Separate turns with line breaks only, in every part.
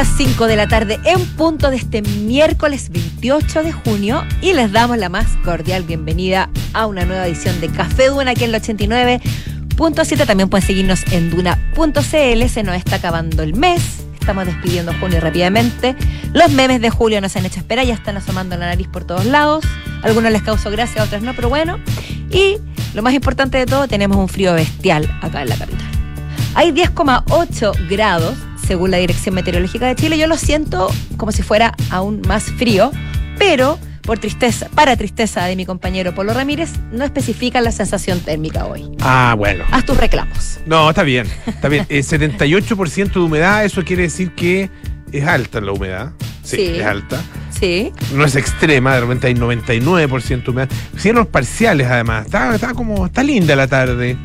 las 5 de la tarde en punto de este miércoles 28 de junio y les damos la más cordial bienvenida a una nueva edición de Café Duna aquí en el 89.7. También pueden seguirnos en duna.cl. Se nos está acabando el mes. Estamos despidiendo junio rápidamente. Los memes de julio nos han hecho esperar, ya están asomando la nariz por todos lados. algunos les causó gracia, otros no, pero bueno. Y lo más importante de todo, tenemos un frío bestial acá en la capital. Hay 10,8 grados según la Dirección Meteorológica de Chile. Yo lo siento como si fuera aún más frío, pero por tristeza, para tristeza de mi compañero Polo Ramírez, no especifica la sensación térmica hoy.
Ah, bueno.
Haz tus reclamos.
No, está bien, está bien. Eh, 78% de humedad, eso quiere decir que es alta la humedad. Sí,
Sí.
es alta.
Sí.
No es extrema, de repente hay 99% de humedad. Cielos parciales además. Está, está como, está linda la tarde.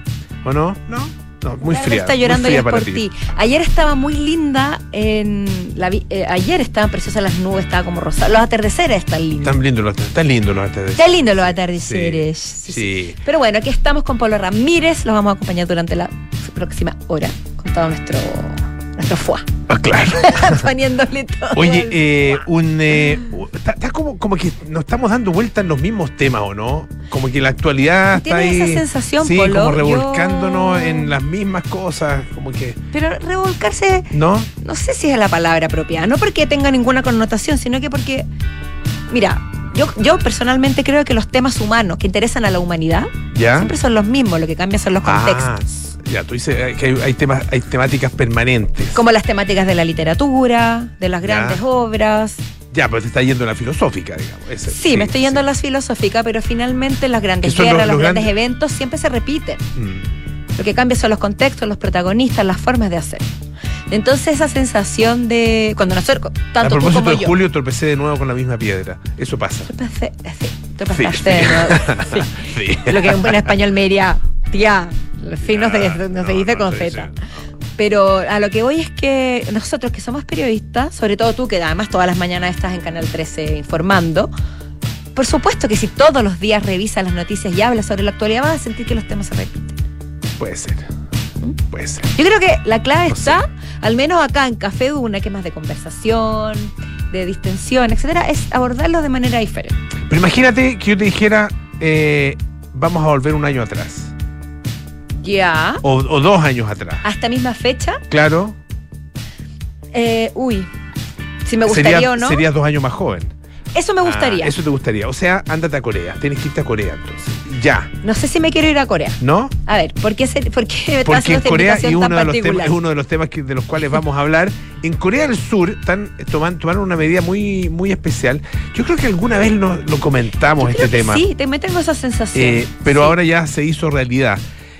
¿O no? No, no, muy fría.
está llorando
fría
por ti. Ayer estaba muy linda en la eh, ayer estaban preciosas las nubes, estaba como rosada. Los atardeceres están lindos.
Están lindos los, están lindos los atardeceres.
Están lindos los atardeceres.
Sí,
Sí, sí.
sí.
Pero bueno, aquí estamos con Pablo Ramírez. Los vamos a acompañar durante la próxima hora con todo nuestro, foie.
Ah, claro.
Poniéndole todo.
Oye, eh, un eh, está, está como, como que nos estamos dando vuelta en los mismos temas, ¿o no? Como que la actualidad está
¿Tienes
ahí.
esa sensación,
sí,
Polo?
como revolcándonos
Yo-
en las mismas cosas, como que,
Pero revolcarse,
¿no?
no sé si es la palabra apropiada. No porque tenga ninguna connotación, sino que porque, mira, yo, yo personalmente creo que los temas humanos que interesan a la humanidad
¿Ya?
siempre son los mismos, lo que cambia son los contextos.
Ya, tú dices eh, que hay, hay temas, hay temáticas permanentes.
Como las temáticas de la literatura, de las grandes
Ya.
obras.
Ya, pero te está yendo en la filosófica, digamos. ese-
Sí, me estoy yendo
sí.
a las filosóficas, pero finalmente las grandes guerras,
los-
los,
los
grandes
grandes-
eventos siempre se repiten.
Mm.
Lo que cambia son los contextos, los protagonistas, las formas de hacer. Entonces esa sensación de cuando nosotros,
A
tanto tú
propósito
como
de
yo,
Julio, tropecé de nuevo con la misma piedra. Eso pasa.
Tropecé- sí, tropezaste
Sí,
de
sí.
nuevo. Sí.
Sí.
Lo que en buen español me diría, tía, sí no se, no se dice con Z. Pero a lo que voy es que nosotros que somos periodistas, sobre todo tú que además todas las mañanas estás en Canal 13 informando, por supuesto que si todos los días revisas las noticias y hablas sobre la actualidad vas a sentir que los temas se repiten.
Puede ser. Puede ser.
Yo creo que la clave
No
está, al menos acá en Café Duna, que es más de conversación, de distensión, etcétera, es abordarlo de manera diferente.
Pero imagínate que yo te dijera, eh, vamos a volver un año atrás.
Ya.
O, o dos años atrás.
A esta misma fecha,
Claro.
eh, uy, si me gustaría
sería,
o no.
Serías dos años más joven.
Eso me gustaría.
Ah, eso te gustaría. O sea, ándate a Corea. Tienes que irte a Corea entonces. Ya.
No sé si me quiero ir a Corea.
¿No?
A ver, ¿por qué, se- por qué me
Porque en Corea, y uno de los temas, es uno de los temas que- de los cuales vamos a hablar, en Corea del Sur están toman- tomaron una medida muy, muy especial. Yo creo que alguna vez lo, lo comentamos este
que
tema.
Sí, te me tengo esa sensación.
Eh, pero
Sí.
ahora ya se hizo realidad.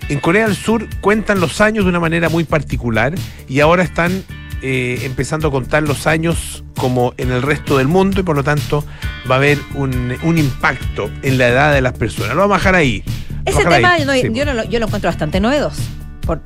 En Corea del Sur cuentan los años de una manera muy particular y ahora están eh, empezando a contar los años como en el resto del mundo y por lo tanto va a haber un, un impacto en la edad de las personas. Lo vamos a dejar ahí.
Ese tema
ahí.
no-
Sí,
yo, no lo, yo lo encuentro bastante novedoso. Por,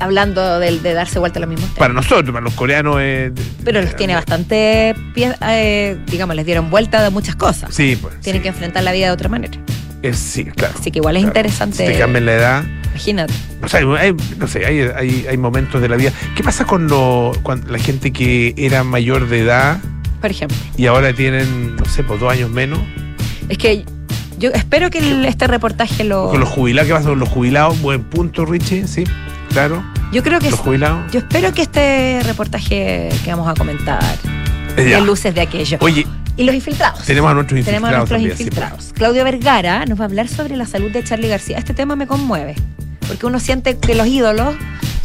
hablando del- de, darse vuelta a los mismos temas.
Para nosotros, para los coreanos. eh,
pero los tiene bastante, eh, digamos, les dieron vuelta de muchas cosas.
Sí, pues.
Tienen
sí.
que enfrentar la vida de otra manera.
Es- sí, claro.
Así que igual es
claro.
interesante.
Si te cambian la edad.
Imagínate.
O sea, hay, no sé, hay, hay, hay momentos de la vida. ¿Qué pasa con lo, cuando la gente que era mayor de edad
Por ejemplo.
y ahora tienen, no sé, pues dos años menos?
Es que yo espero que el- este reportaje lo.
Con los jubilados, ¿qué pasa con los jubilados? Buen punto, Richie, sí, claro.
Yo creo que
Los jubilados.
Yo espero que este reportaje que vamos a comentar
ya.
luces de aquello.
Oye,
Y los infiltrados.
tenemos a nuestros
Tenemos
infiltrados
a nuestros
también, sí,
infiltrados. Claudio Vergara nos va a hablar sobre la salud de Charlie García. Este tema me conmueve, porque uno siente que los ídolos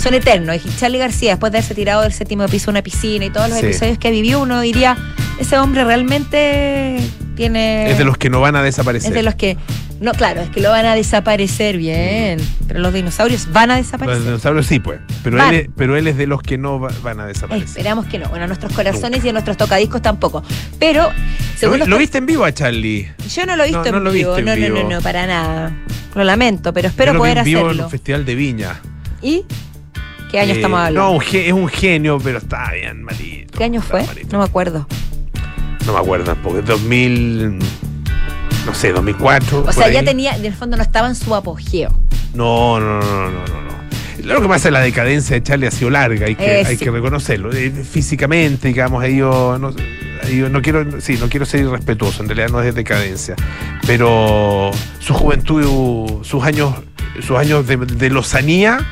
son eternos. Y Charlie García, después de haberse tirado del séptimo piso de una piscina y todos los
Sí.
episodios que vivió, uno diría, ese hombre realmente tiene...
Es de los que no van a
es
desaparecer.
de los que... No, claro, es que lo van a desaparecer bien, pero los dinosaurios van a
Los
desaparecer.
dinosaurios sí, pues. Pero
Van.
él, es- pero él es de los que no va- van a desaparecer.
Esperamos que no. Bueno, a nuestros corazones y a nuestros tocadiscos tampoco. Pero, según
¿Lo,
los
lo viste en vivo a Charlie?
Yo no lo he visto
No, no
en
lo
vivo.
viste en
no, no,
vivo.
no, no, para nada. Lo lamento, pero espero
Yo lo vi
poder
en vivo en
hacerlo.
un festival de Viña.
¿Y qué año
Eh,
estamos hablando?
No, es un genio, pero está bien malito.
¿Qué año fue?
malito.
No me acuerdo.
No me acuerdo tampoco. Es 2000. No sé, 2004.
O sea, ya
ahí.
tenía, en el fondo no estaba en su apogeo.
No, no, no, no, no, no. Lo que pasa es que la decadencia de Charlie ha sido larga, hay que,
Eh,
hay
sí.
que reconocerlo. Eh, físicamente, digamos, yo no, quiero, sí, no quiero ser irrespetuoso, en realidad no es decadencia. Pero su juventud, sus años, sus años de, de lozanía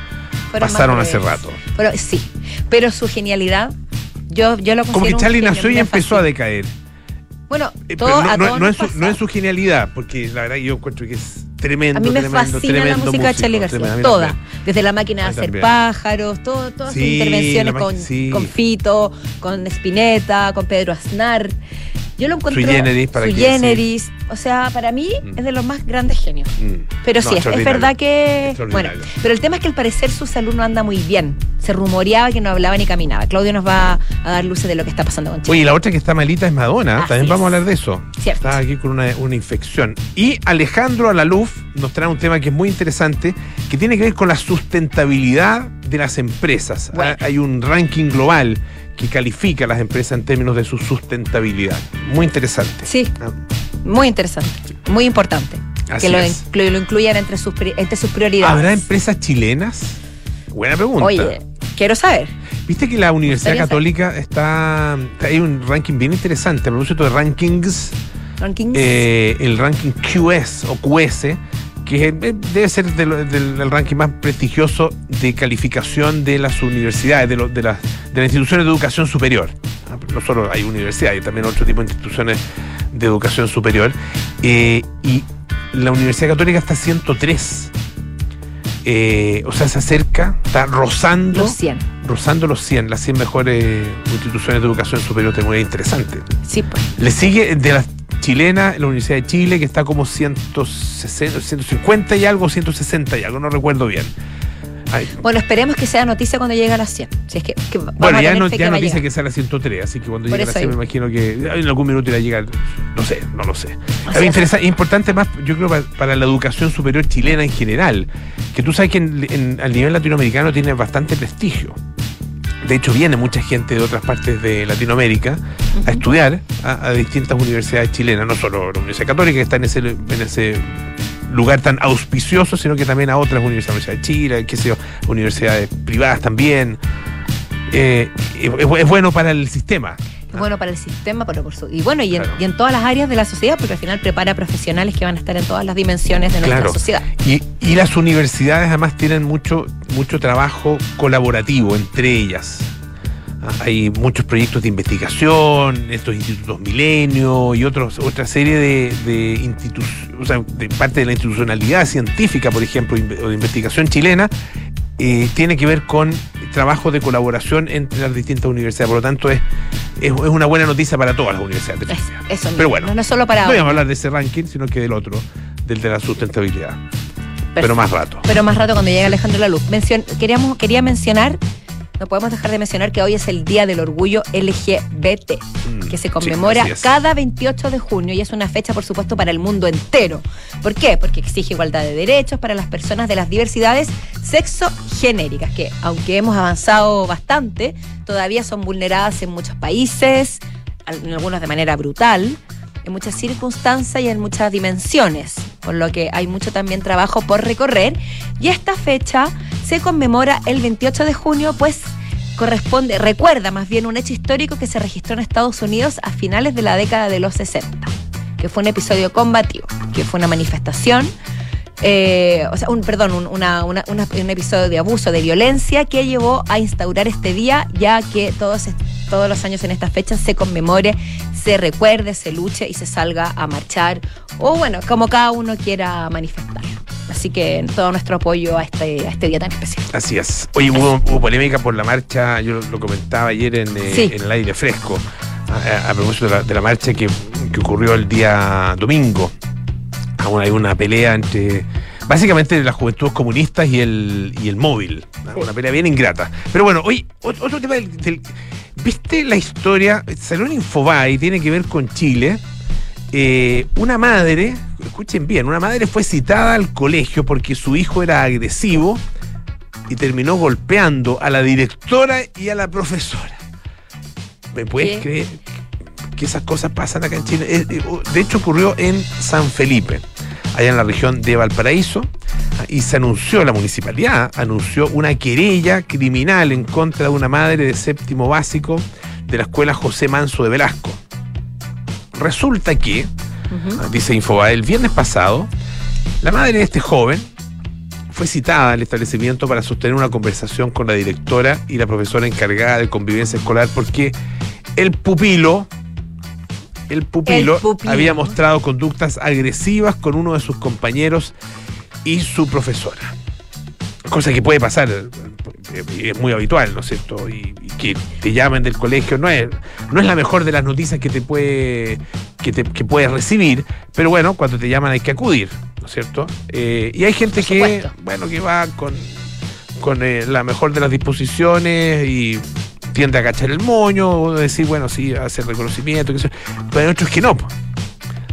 pasaron hace rato.
Pero sí, pero su genialidad, yo, yo lo
Como que Charlie nació y empezó a decaer.
Bueno,
Eh,
todo,
no,
a
no- no
nos
su, no su genialidad, porque la verdad yo encuentro que es tremendo.
A mí me
tremendo,
fascina la música de Charlie García, toda. Desde la máquina de hacer
también.
pájaros, todo, todas sus
Sí,
intervenciones
la
con,
sí.
con Fito, con Spinetta, con Pedro Aznar. Yo lo encuentro.
Generis, para
sui
que- sí.
generis. O sea, para mí
Mm.
es de los más grandes genios.
Mm.
Pero
No,
sí, es, verdad que. Bueno, pero el tema es que al parecer su salud no anda muy bien. Se rumoreaba que no hablaba ni caminaba. Claudio nos va a dar luces de lo que está pasando con Chile.
Oye, y la otra que está malita es Madonna.
Así
También vamos a hablar de eso.
Cierto.
Está aquí con una, una infección. Y Alejandro Alaluf nos trae un tema que es muy interesante, que tiene que ver con la sustentabilidad de las empresas.
Bueno.
Ah, Hay un ranking global que califica a las empresas en términos de su sustentabilidad. Muy interesante.
Sí,
Ah,
muy interesante. Muy importante.
Así
que lo,
es.
inclu- lo incluyan entre sus, entre sus prioridades.
¿Habrá empresas chilenas? Buena pregunta.
Oye, quiero saber.
Viste que la Universidad Católica está. Hay un ranking bien interesante. A propósito de rankings.
Rankings.
eh, el ranking QS o QS, que eh, debe ser del, el ranking más prestigioso de calificación de las universidades, de, lo- de, las, de las instituciones de educación superior. Ah, No solo hay universidades, hay también otro tipo de instituciones de educación superior. Eh, y la Universidad Católica está 103. Eh, o sea, se acerca, está rozando,
los 100.
rozando los 100, las 100 mejores instituciones de educación superior. Tengo una interesante.
Sí, pues.
Le sigue de las chilenas la Universidad de Chile, que está como 160, 150 y algo, 160 y algo, no recuerdo bien. Ay,
Bueno, esperemos que sea noticia cuando llegue a las 100. Si es que,
bueno, ya, no, ya
que va
nos
a
dice
llegar.
que sale a 103, así que cuando
Por
llegue a la
eso
100 me imagino que en algún minuto irá a llegar, no sé, no lo sé. Es importante más, yo creo, para, para la educación superior chilena en general, que tú sabes que en, en- al nivel latinoamericano tiene bastante prestigio. De hecho, viene mucha gente de otras partes de Latinoamérica a estudiar a, a distintas universidades chilenas, no solo la Universidad Católica, que está en ese, en ese lugar tan auspicioso, sino que también a otras universidades, Universidad de Chile, qué sé yo, universidades privadas también. Eh, es, es bueno para el sistema.
Es bueno para el sistema, pero por su, y bueno, y en,
Claro.
y en todas las áreas de la sociedad, porque al final prepara profesionales que van a estar en todas las dimensiones de nuestra
Claro.
sociedad.
Y, y las universidades además tienen mucho, mucho trabajo colaborativo entre ellas. Ah, Hay muchos proyectos de investigación, estos institutos milenio y otros, otra serie de, de institu- o sea, de parte de la institucionalidad científica, por ejemplo, o de investigación chilena, eh, tiene que ver con trabajo de colaboración entre las distintas universidades. Por lo tanto, es, es, es una buena noticia para todas las universidades.
Es- eso.
Pero bueno,
no es solo para
no íbamos a hablar de ese ranking, sino que del otro, del de la sustentabilidad. Pero más rato.
pero más rato cuando llegue Alejandro La Luz. Mencion- queríamos, quería mencionar, no podemos dejar de mencionar que hoy es el Día del Orgullo LGBT,
Mm,
que se conmemora cada 28 de junio y es una fecha, por supuesto, para el mundo entero. ¿Por qué? Porque exige igualdad de derechos para las personas de las diversidades sexogenéricas, que aunque hemos avanzado bastante, todavía son vulneradas en muchos países, en algunos de manera brutal, en muchas circunstancias y en muchas dimensiones, por lo que hay mucho también trabajo por recorrer. Y esta fecha se conmemora el 28 de junio, pues corresponde, recuerda más bien un hecho histórico que se registró en Estados Unidos a finales de la década de los 60, que fue un episodio combativo, que fue una manifestación. eh, o sea, un, perdón, un, un episodio de abuso, de violencia que llevó a instaurar este día, ya que todos, todos los años en esta fecha se conmemore, se recuerde, se luche y se salga a marchar, o bueno, como cada uno quiera manifestar. Así que todo nuestro apoyo a este, a este día tan especial.
Así es. Oye, hubo, hubo polémica por la marcha, yo lo, lo comentaba ayer en, eh,
Sí.
en el aire fresco, a, a- propósito de la, de la marcha que, que ocurrió el día domingo. Aún hay una pelea entre, básicamente, las juventudes comunistas y el, y el móvil.
Sí.
Una pelea bien ingrata. Pero bueno, ot- otro tema del, del- ¿Viste la historia? Salió en Infobae, tiene que ver con Chile. Eh, una madre, escuchen bien, una madre fue citada al colegio porque su hijo era agresivo y terminó golpeando a la directora y a la profesora. ¿Me puedes
¿Qué?
creer que esas cosas pasan acá en Chile? Eh, eh, De hecho, ocurrió en San Felipe, allá en la región de Valparaíso. y se anunció, la municipalidad anunció una querella criminal en contra de una madre de séptimo básico de la escuela José Manso de Velasco. Resulta que, dice Infobae, el viernes pasado, la madre de este joven fue citada al establecimiento para sostener una conversación con la directora y la profesora encargada de convivencia escolar porque el pupilo, el pupilo,
El pupilo.
había mostrado conductas agresivas con uno de sus compañeros y su profesora. Cosa que puede pasar, eh, es muy habitual, ¿no es cierto? Y, y que te llamen del colegio no es, no es la mejor de las noticias que te puede que, te, que puedes recibir, pero bueno, cuando te llaman hay que acudir, ¿no es cierto? Eh, y hay gente que, bueno, que va con, con eh, la mejor de las disposiciones y tiende a cachar el moño, o decir, bueno, sí, hacer reconocimiento, que pero hay otros que no.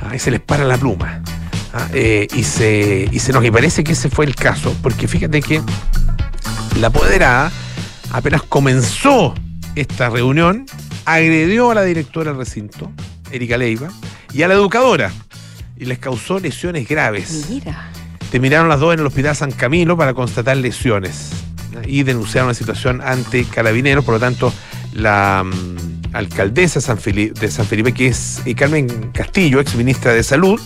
Ahí se les para la pluma. Ah, eh, y se y se nos y parece que ese fue el caso, porque fíjate que la apoderada apenas comenzó esta reunión, agredió a la directora del recinto, Erika Leiva, y a la educadora, y les causó lesiones graves.
Mira.
Terminaron las dos en el Hospital San Camilo para constatar lesiones. Y denunciaron la situación ante carabineros. Por lo tanto, la mm, alcaldesa de San Felipe, que es Carmen Castillo, ex ministra de Salud,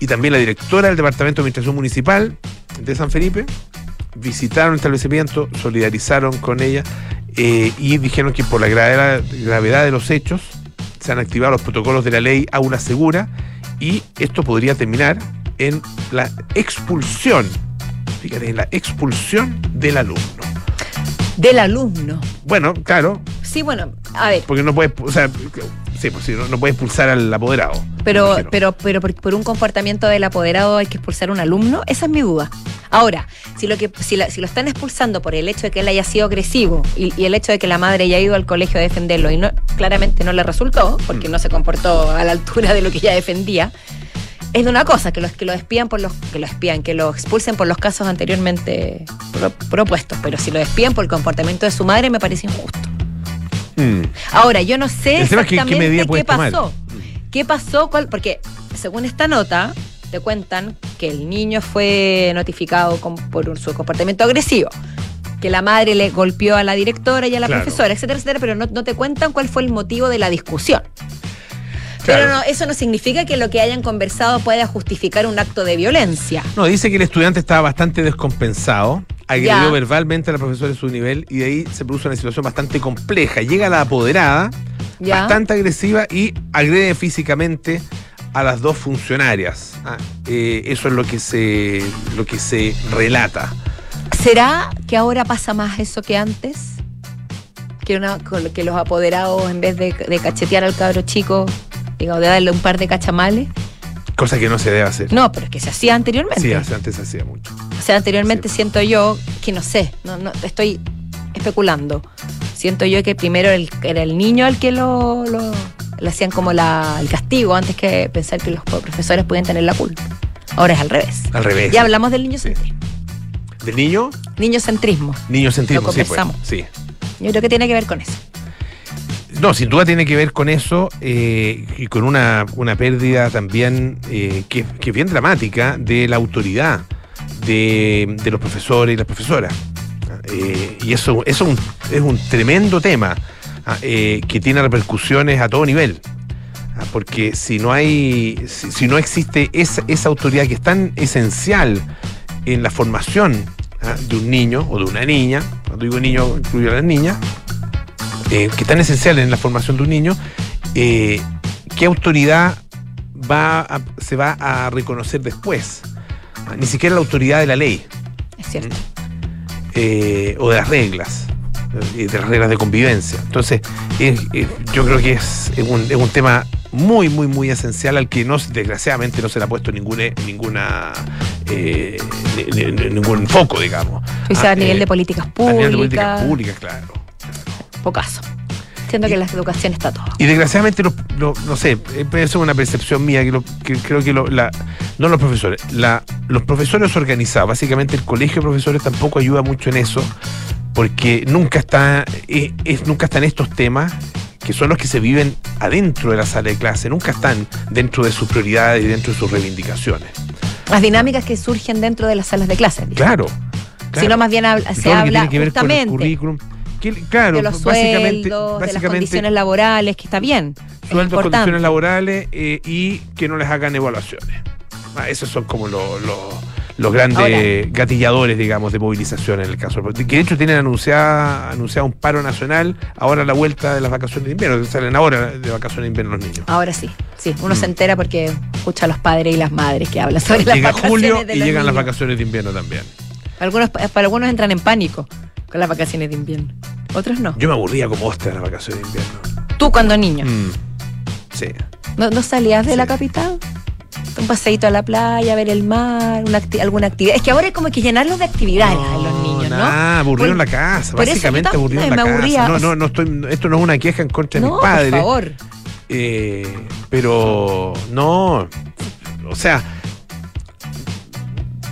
y también la directora del Departamento de Administración Municipal de San Felipe, visitaron el establecimiento, solidarizaron con ella eh, y dijeron que por la gravedad de los hechos se han activado los protocolos de la ley Aula Segura y esto podría terminar en la expulsión, fíjate, en la expulsión del alumno.
Del alumno.
Bueno, claro,
Sí, bueno, a ver,
porque no puedes, o sea, sí, pues sí, no, no puedes expulsar al apoderado.
pero, pero, pero por, por un comportamiento del apoderado hay que expulsar a un alumno, esa es mi duda. Ahora, si lo que si, la- si lo están expulsando por el hecho de que él haya sido agresivo y, y el hecho de que la madre haya ido al colegio a defenderlo y no claramente no le resultó, porque
Mm.
no se comportó a la altura de lo que ella defendía, es de una cosa, que los que lo despidan por los que lo espían, que lo expulsen por los casos anteriormente pro- propuestos, pero si lo despiden por el comportamiento de su madre me parece injusto.
Mm.
Ahora, yo no sé
¿qué
exactamente qué,
tomar?
pasó. ¿Qué pasó? ¿Cuál? Porque según esta nota, te cuentan que el niño fue notificado con- por un- su comportamiento agresivo, que la madre le golpeó a la directora y a la
Claro.
profesora, etcétera, etcétera, pero no, no te cuentan cuál fue el motivo de la discusión. Pero no, eso no significa que lo que hayan conversado pueda justificar un acto de violencia.
No, dice que el estudiante estaba bastante descompensado, agredió
Ya.
verbalmente a la profesora de su nivel y de ahí se produce una situación bastante compleja. Llega la apoderada,
Ya.
bastante agresiva y agrede físicamente a las dos funcionarias. Ah, eh, eso es lo que se lo que se relata.
¿Será que ahora pasa más eso que antes? Que, una- con- que los apoderados, en vez de, de cachetear al cabro chico, digamos, de darle un par de cachamales.
Cosa que no se debe hacer.
No, pero es que se hacía anteriormente.
Sí, antes se hacía mucho.
O sea, anteriormente
Sí.
siento yo que no sé, no, no, estoy especulando. Siento yo que primero el- era el niño al que lo, lo- le hacían como la, el castigo antes que pensar que los profesores podían tener la culpa. Ahora es al revés.
Al revés.
Ya hablamos del niño
Sí.
centrismo.
¿Del niño?
Niño centrismo.
Niño centrismo,
Lo
sí, pues.
conversamos.
Sí.
Yo creo que tiene que ver con eso.
No, sin duda tiene que ver con eso eh, y con una, una pérdida también eh, que, es bien dramática de la autoridad de, de los profesores y las profesoras. Eh, y eso, eso es un, tremendo tema ah, que tiene repercusiones a todo nivel. Ah, Porque si no hay, si no existe esa, esa autoridad que es tan esencial en la formación ah, de un niño o de una niña, cuando digo niño incluyo a las niñas, eh, que es tan esencial en la formación de un niño, eh, ¿qué autoridad va a- se va a reconocer después? Ni siquiera la autoridad de la ley
Es cierto.
eh, o de las reglas, eh, de las reglas de convivencia. Entonces, es- es- yo creo que es, es un, es un tema muy, muy, muy esencial al que no, desgraciadamente no se le ha puesto ninguna, ninguna eh, ni- ni- ningún foco, digamos.
Tú dices
Ah,
a nivel
eh,
de políticas
a nivel de políticas
públicas.
públicas, claro.
Pocaso. Siento que en la educación está todo.
Y desgraciadamente, los- los- no sé, eh, puede ser una percepción mía, que, lo- que creo que lo- la- no los profesores, la- los profesores organizados, básicamente el colegio de profesores tampoco ayuda mucho en eso, porque nunca está, eh, es, nunca están estos temas que son los que se viven adentro de la sala de clase, nunca están dentro de sus prioridades y dentro de sus reivindicaciones.
Las dinámicas que surgen dentro de las salas de clases. digo.
Claro.
Si no, más bien habla-
Y
se
lo que
habla
tiene que ver con el
justamente
currículum. Que, claro,
de los
básicamente,
sueldos, de las condiciones laborales, que está bien.
sueldos, condiciones laborales eh, y que no les hagan evaluaciones. Ah, esos son como los, los, los grandes
Ahora.
gatilladores, digamos, de movilización en el caso. Que de hecho tienen anunciada, anunciado un paro nacional ahora a la vuelta de las vacaciones de invierno, que salen ahora de vacaciones de invierno los niños.
Ahora sí, sí, uno
Mm.
se entera porque escucha a los padres y las madres que hablan sobre las
Llega
vacaciones
julio
de
y
los
llegan las vacaciones de invierno también.
Algunos, para algunos entran en pánico con las vacaciones de invierno. Otros no.
Yo me aburría como hostia en las vacaciones de invierno.
Tú cuando niño,
Mm. Sí.
¿no, no salías de
Sí.
la capital? Un paseíto a la playa, ver el mar, una acti- alguna actividad. Es que ahora hay como que llenarlos de actividades a los niños, ¿no? Por-
en la casa, básicamente en la
aburría.
casa. No, no, no estoy, esto no es una queja en contra de
No,
mis padres.
por favor.
eh, pero no, o sea,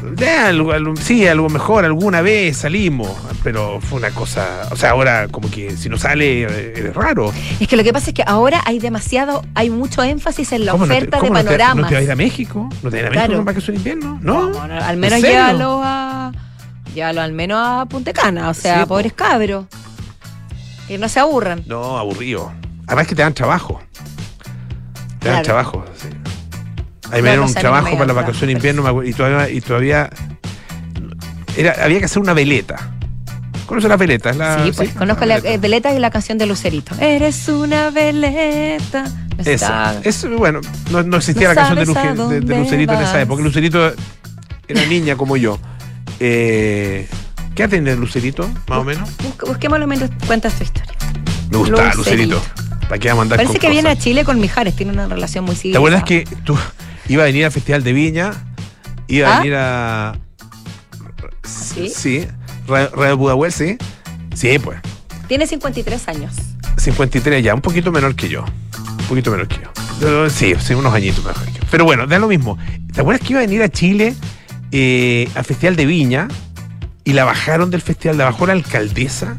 de algo, algo- sí, algo mejor, alguna vez salimos, pero fue una cosa, o sea, ahora como que si no sale eh, es raro.
Es que lo que pasa es que ahora hay demasiado, hay mucho énfasis en la
¿Cómo no te-
oferta de
no te-
panoramas.
¿No te vas a ir a México? ¿No te vas a ir a México
Claro.
con vacaciones de invierno? No.
No, no, al menos llévalo a. Llévalo al menos a Punta Cana, o sea,
Sí, po.
pobres cabros. Que no se aburran.
No, aburrido. Además que te dan trabajo. Te dan trabajo, sí. Ahí me dieron un trabajo para la vacación de invierno y todavía, y todavía era, había que hacer una veleta. ¿Conoces las veletas? La-
sí, pues conozco la
veleta.
eh, veleta y la canción de Lucerito. Eres una veleta.
Esa. Es, bueno, no, no existía
No
la canción de, Luce- Lucerito en esa
vas.
época. Lucerito era niña como yo. Eh, ¿Qué tiene Lucerito, más o menos?
Busque- busquémoslo mientras cuentas tu historia.
Me gustaba
Lucerito.
Lucerito. ¿Para qué vamos a andar
Parece
con
que viene a? Chile con Mijares, tiene una relación muy civil.
¿Te acuerdas que tú iba a venir al Festival de Viña? Iba a
¿Ah?
venir a.
¿Sí?
Sí. Ra- Radio Pudahuel, sí. Sí, pues.
Tiene 53 años.
53 ya, un poquito menor que yo. Un poquito menor que yo. Sí, sí, unos añitos mejor que yo. Pero bueno, da lo mismo. ¿Te acuerdas que iba a venir a Chile eh, al Festival de Viña? Y la bajaron del festival, la bajó la alcaldesa.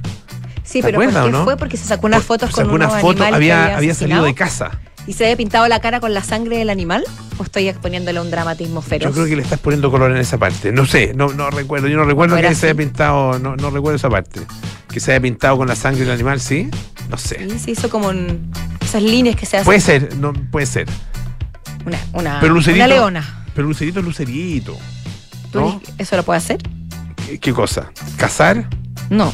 Sí,
¿Te
pero ¿por qué
no?
fue? Porque se sacó unas
Por-
fotos
sacó
con
una
unos
foto,
animales que
había, había salido de casa.
¿Y se había pintado la cara con la sangre del animal? ¿O estoy exponiéndole un dramatismo feroz?
Yo creo que le estás poniendo color en esa parte. No sé, no, no recuerdo. Yo no recuerdo
¿No era
que se haya
así?
pintado, no, no recuerdo esa parte. Que se haya pintado con la sangre del animal, ¿sí? No sé.
Sí, se hizo como un- esas líneas que se hacen.
Puede ser, no, puede ser.
Una, una,
Pero Lucerito-
una leona.
Pero Lucerito es Lucerito.
¿Tú
¿No?
¿Eso lo puede hacer?
¿Qué, qué cosa? ¿Cazar?
No.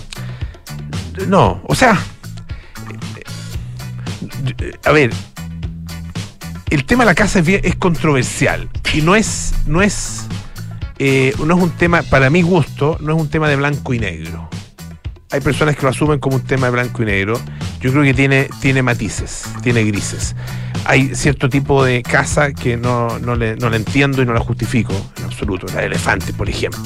No, o sea. eh, A ver. El tema de la casa es, bien- es controversial. Y no es. No es. eh, no es un tema, para mi gusto, no es un tema de blanco y negro. Hay personas que lo asumen como un tema de blanco y negro. Yo creo que tiene, tiene matices, tiene grises. Hay cierto tipo de casa que no, no, le, no la entiendo y no la justifico en absoluto. La de elefantes, por ejemplo.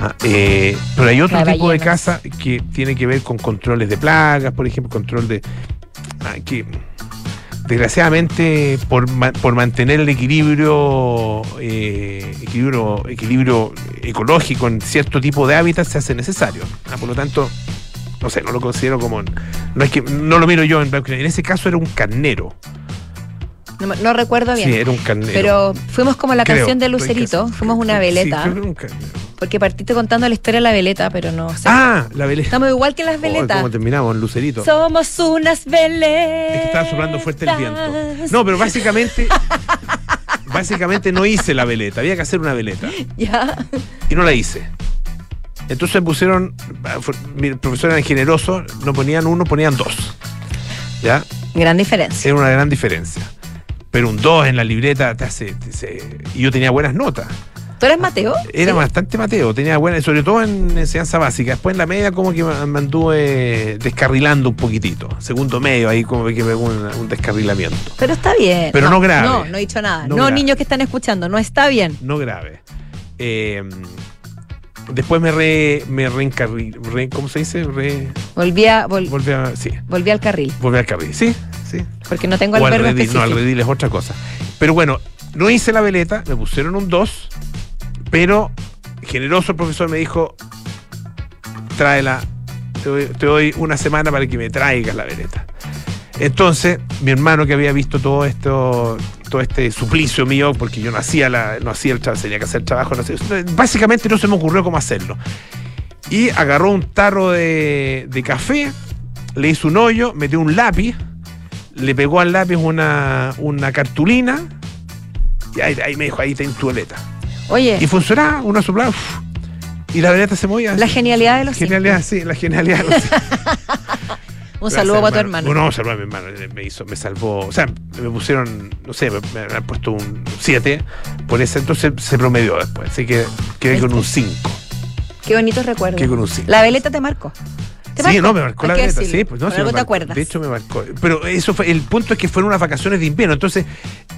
Ah, eh, pero hay otro
La
tipo de casa que tiene que ver con controles de plagas, por ejemplo, control de. ah, que desgraciadamente por, por mantener el equilibrio, eh, equilibrio equilibrio ecológico en cierto tipo de hábitat se hace necesario. Ah, por lo tanto, no sé, no lo considero como no es que no lo miro yo en blanco. En ese caso era un carnero.
No, recuerdo bien.
Sí, era un carnero.
pero fuimos como la
Creo,
canción de Lucerito. Fuimos una
sí,
veleta.
creo que era un carnero.
Porque partiste contando la historia de la veleta, pero no sé.
Ah, la veleta.
Estamos igual que las
Oh,
veletas.
¿Cómo terminamos? Lucerito.
Somos unas veletas.
Es que estaba soplando fuerte el viento. No, pero básicamente. básicamente no hice la veleta. Había que hacer una veleta.
Ya.
Y no la hice. Entonces pusieron. fue- Mi profesor era generoso. No ponían uno, ponían dos. ¿Ya?
Gran diferencia.
Era una gran diferencia. Pero un dos en la libreta te hace. te hace- y yo tenía buenas notas.
¿Tú eres Mateo?
Era
Sí.
bastante Mateo, tenía buenas, sobre todo en enseñanza básica. Después en la media como que me anduve descarrilando un poquitito. Segundo medio ahí como que me un, un descarrilamiento.
Pero está bien.
Pero no grave.
No, no he dicho nada.
No
niños que están escuchando, no está bien.
No grave. Eh, después me re, me re- ¿cómo se dice? Re,
Volví, a, vol-
volví a, sí,
volví al carril,
volví al carril. Sí, sí.
porque no tengo el verbo
redil, no, al redil es otra cosa. Pero bueno, no hice la veleta, me pusieron un 2, pero generoso el profesor me dijo, tráela, te doy, te doy una semana para que me traigas la veleta.
Entonces, mi hermano que había visto todo esto, todo este suplicio mío, porque yo no hacía, la, no hacía el trabajo, tenía que hacer trabajo, no sé, básicamente no se me ocurrió cómo hacerlo. Y agarró un tarro de, de café, le hizo un hoyo, metió un lápiz, le pegó al lápiz una, una cartulina, y ahí, ahí me dijo, ahí tenés tu veleta.
Oye,
Y funcionaba, una soplaba, uf, y la veleta se movía.
la genialidad de los
Genialidad, sí, la genialidad. de los.
Un saludo para tu hermano.
No, un saludo a mi hermano. Me hizo, me salvó. O sea, me pusieron, no sé, me, me han puesto un 7 por ese, entonces se promedió después. Así que quedé con un 5.
Qué bonitos recuerdos.
Quedé con un 5.
La veleta te marcó. ¿Te
Sí,
marcó?
no, me marcó la
decirlo.
sí, pues no, sí,
algo te
marcó.
acuerdas.
De hecho, me marcó. Pero eso fue, el punto es que fueron unas vacaciones de invierno. Entonces,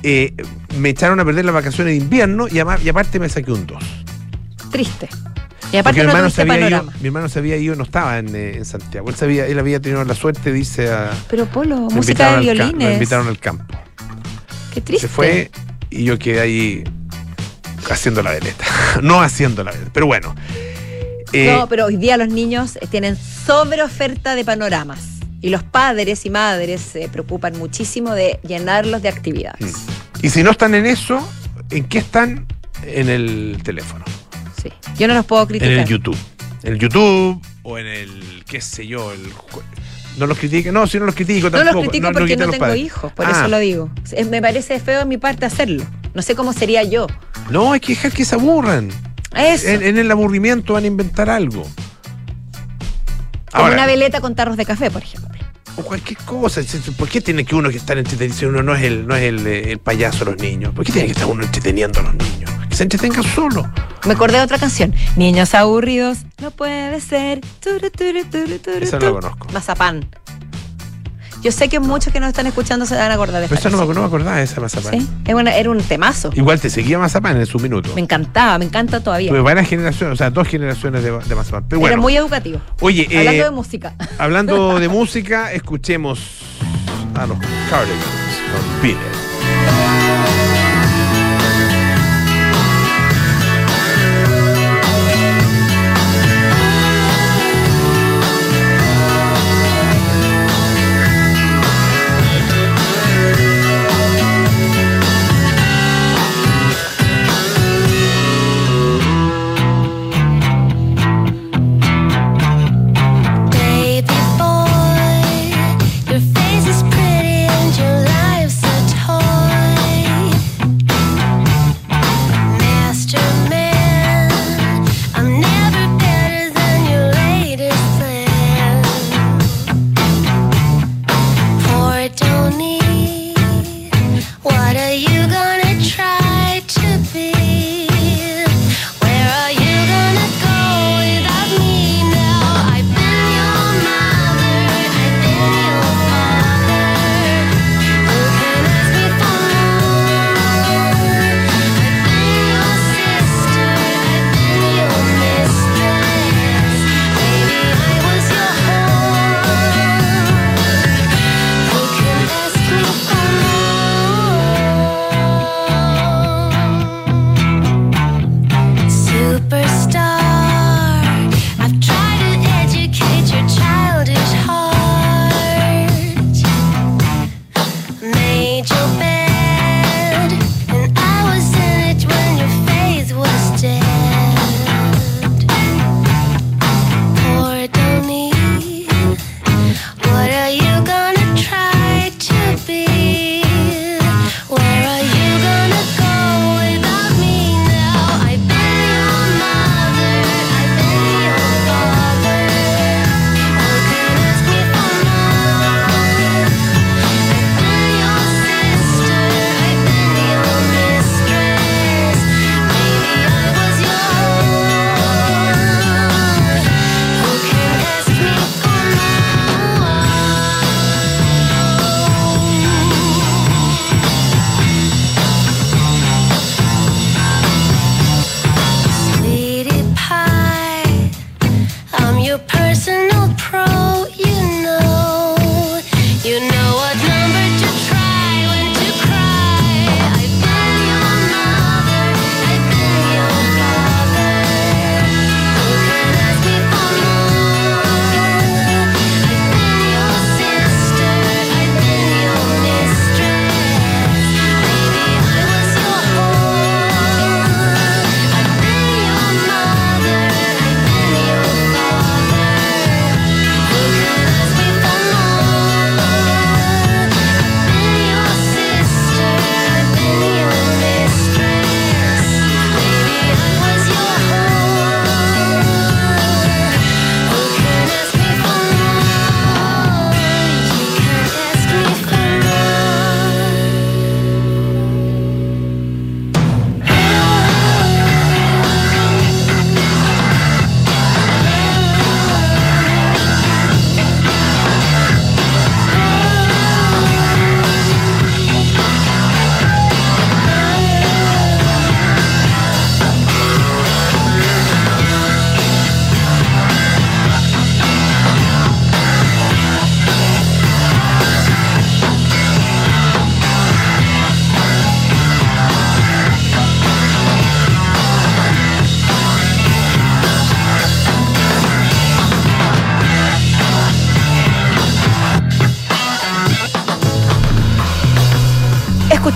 eh, me echaron a perder las vacaciones de invierno y, y aparte me saqué un 2.
Triste. Y
Porque
aparte
mi
no
hermano, se había ido, mi hermano se había ido, no estaba en, eh, en Santiago. Él, sabía, él había tenido la suerte, dice, a.
Pero Polo,
lo
música de
ca- Lo
violines.
invitaron al campo.
Qué triste.
Se fue y yo quedé ahí haciendo la veleta. no haciendo la veleta, pero bueno. Eh,
No, pero hoy día los niños eh, tienen sobre oferta de panoramas. Y los padres y madres se preocupan muchísimo de llenarlos de actividades.
y si no están en eso, ¿en qué están? En el teléfono,
Sí. Yo no los puedo
en
criticar.
el YouTube. En el YouTube o en el, qué sé yo, el... No los critico, no, si no los critico
No
tampoco.
los critico porque no tengo hijos, por
Ah,
eso lo digo. Me parece feo de mi parte hacerlo. No sé cómo sería yo.
No, hay que dejar que se aburran.
Eso.
En, en el aburrimiento van a inventar algo.
Como
Ahora,
una veleta con tarros de café, por ejemplo.
o cualquier cosa. ¿Por qué tiene que uno que estar entretenido si uno no es el, no es el, eh, el payaso de los niños? ¿Por qué tiene que estar uno entreteniendo a los niños? Que se entretengan solo.
Me acordé de otra canción. Niños aburridos, no puede ser. Turu, turu, turu, turu,
Esa no la conozco.
Mazapán. Yo sé que muchos que nos están escuchando se van a acordar de
Pero
esta
esa no, me- no me acordaba de esa mazapán.
Sí, es una- era un temazo.
Igual te seguía mazapán en su minuto.
Me encantaba, me encanta todavía.
Tuve varias generaciones, o sea, dos generaciones de, de mazapán. Pero
Era
bueno,
muy educativo.
oye, eh,
Hablando de música.
hablando de música, escuchemos a los Cardigans con Peter.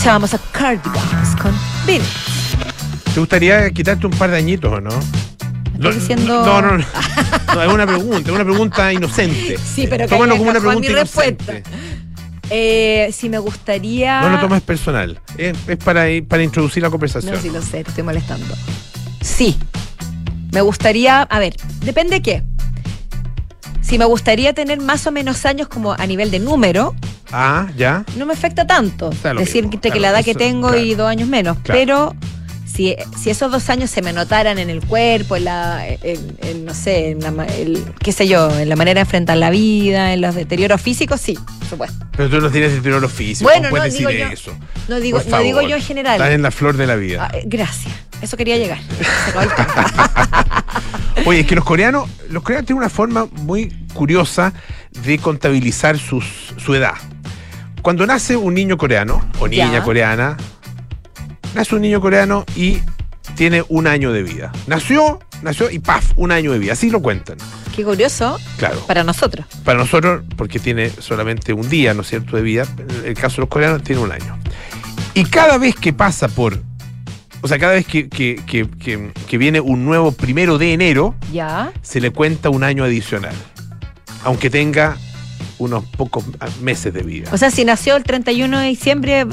Escuchábamos a Cardigans con Bill.
¿Te gustaría quitarte un par de añitos o no?
estás diciendo-
No, no, no. No, es una pregunta, es una pregunta inocente.
Sí, pero
Tómalo como una pregunta
mi respuesta.
inocente.
Eh, si me gustaría.
No lo tomes personal. Es, es para, para introducir la conversación.
No, sí lo sé, te estoy molestando. Sí. Me gustaría. A ver, depende de qué. Si me gustaría tener más o menos años como a nivel de número,
Ah, ya.
no me afecta tanto.
Mismo,
que la edad que tengo y dos años menos.
Claro.
Pero si, si esos dos años se me notaran en el cuerpo, en la, en- en, no sé, en la, el- qué sé yo, en la manera de enfrentar la vida, en los deterioros físicos, sí, por supuesto.
Pero tú no tienes deterioro físico.
Bueno,
¿cómo puedes
no,
decir
digo yo-
eso?
No digo, no digo yo en general.
Estás en la flor de la vida.
Ah, eh, gracias. Eso quería llegar.
Oye, es que los coreanos, los coreanos tienen una forma muy curiosa de contabilizar sus, su edad. Cuando nace un niño coreano o niña
Ya.
coreana, nace un niño coreano y tiene un año de vida. Nació, nació y ¡paf! Un año de vida. Así lo cuentan.
Qué curioso
Claro.
para nosotros.
Para nosotros, porque tiene solamente un día, ¿no es cierto?, de vida. En el caso de los coreanos, tiene un año. Y cada vez que pasa por. O sea, cada vez que, que- que- que- que viene un nuevo primero de enero,
Ya.
se le cuenta un año adicional. Aunque tenga unos pocos meses de vida.
O sea, si nació el 31 de diciembre,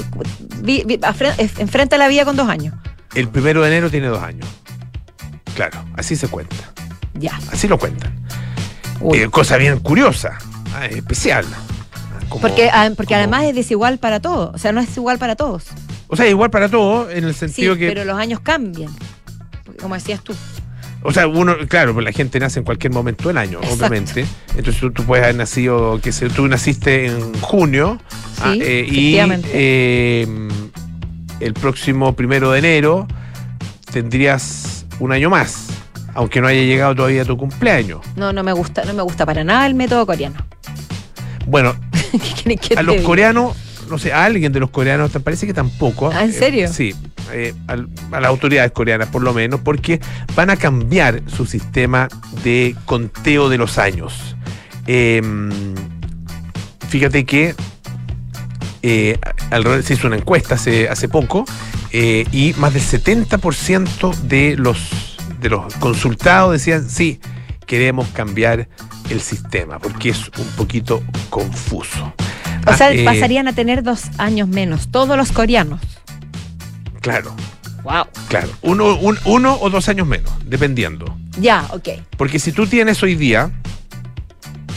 vi- vi- afre- enfrenta la vida con dos años.
El primero de enero tiene dos años. Claro, así se cuenta.
Ya.
Así lo cuentan. Eh, cosa bien curiosa, ah, especial. Como-
porque ah, porque
como-
además es desigual para todos. O sea, no es igual para todos.
O sea, igual para todos, en el
Sí,
sentido que.
pero los años cambian. Como decías tú.
O sea, uno, claro, pues la gente nace en cualquier momento del año,
Exacto.
obviamente. Entonces tú, tú puedes haber nacido, que sé, tú naciste en junio ah,
Sí,
eh, y eh, el próximo primero de enero tendrías un año más, aunque no haya llegado todavía tu cumpleaños.
No, no me gusta, no me gusta para nada el método coreano.
Bueno,
¿Qué
a los coreanos, no sé, a alguien de los coreanos, parece que tampoco.
¿Ah, en
eh,
serio?
sí, eh, a, las autoridades coreanas por lo menos, porque van a cambiar su sistema de conteo de los años. Eh, fíjate que eh, alrededor- se hizo una encuesta hace, hace poco y más del 70% de los, de los consultados decían sí, queremos cambiar el sistema porque es un poquito confuso.
O sea,
eh,
pasarían a tener dos años menos, todos los coreanos.
Claro,
Wow.
claro. Uno, un- uno o dos años menos, dependiendo.
Ya, ok.
Porque si tú tienes hoy día,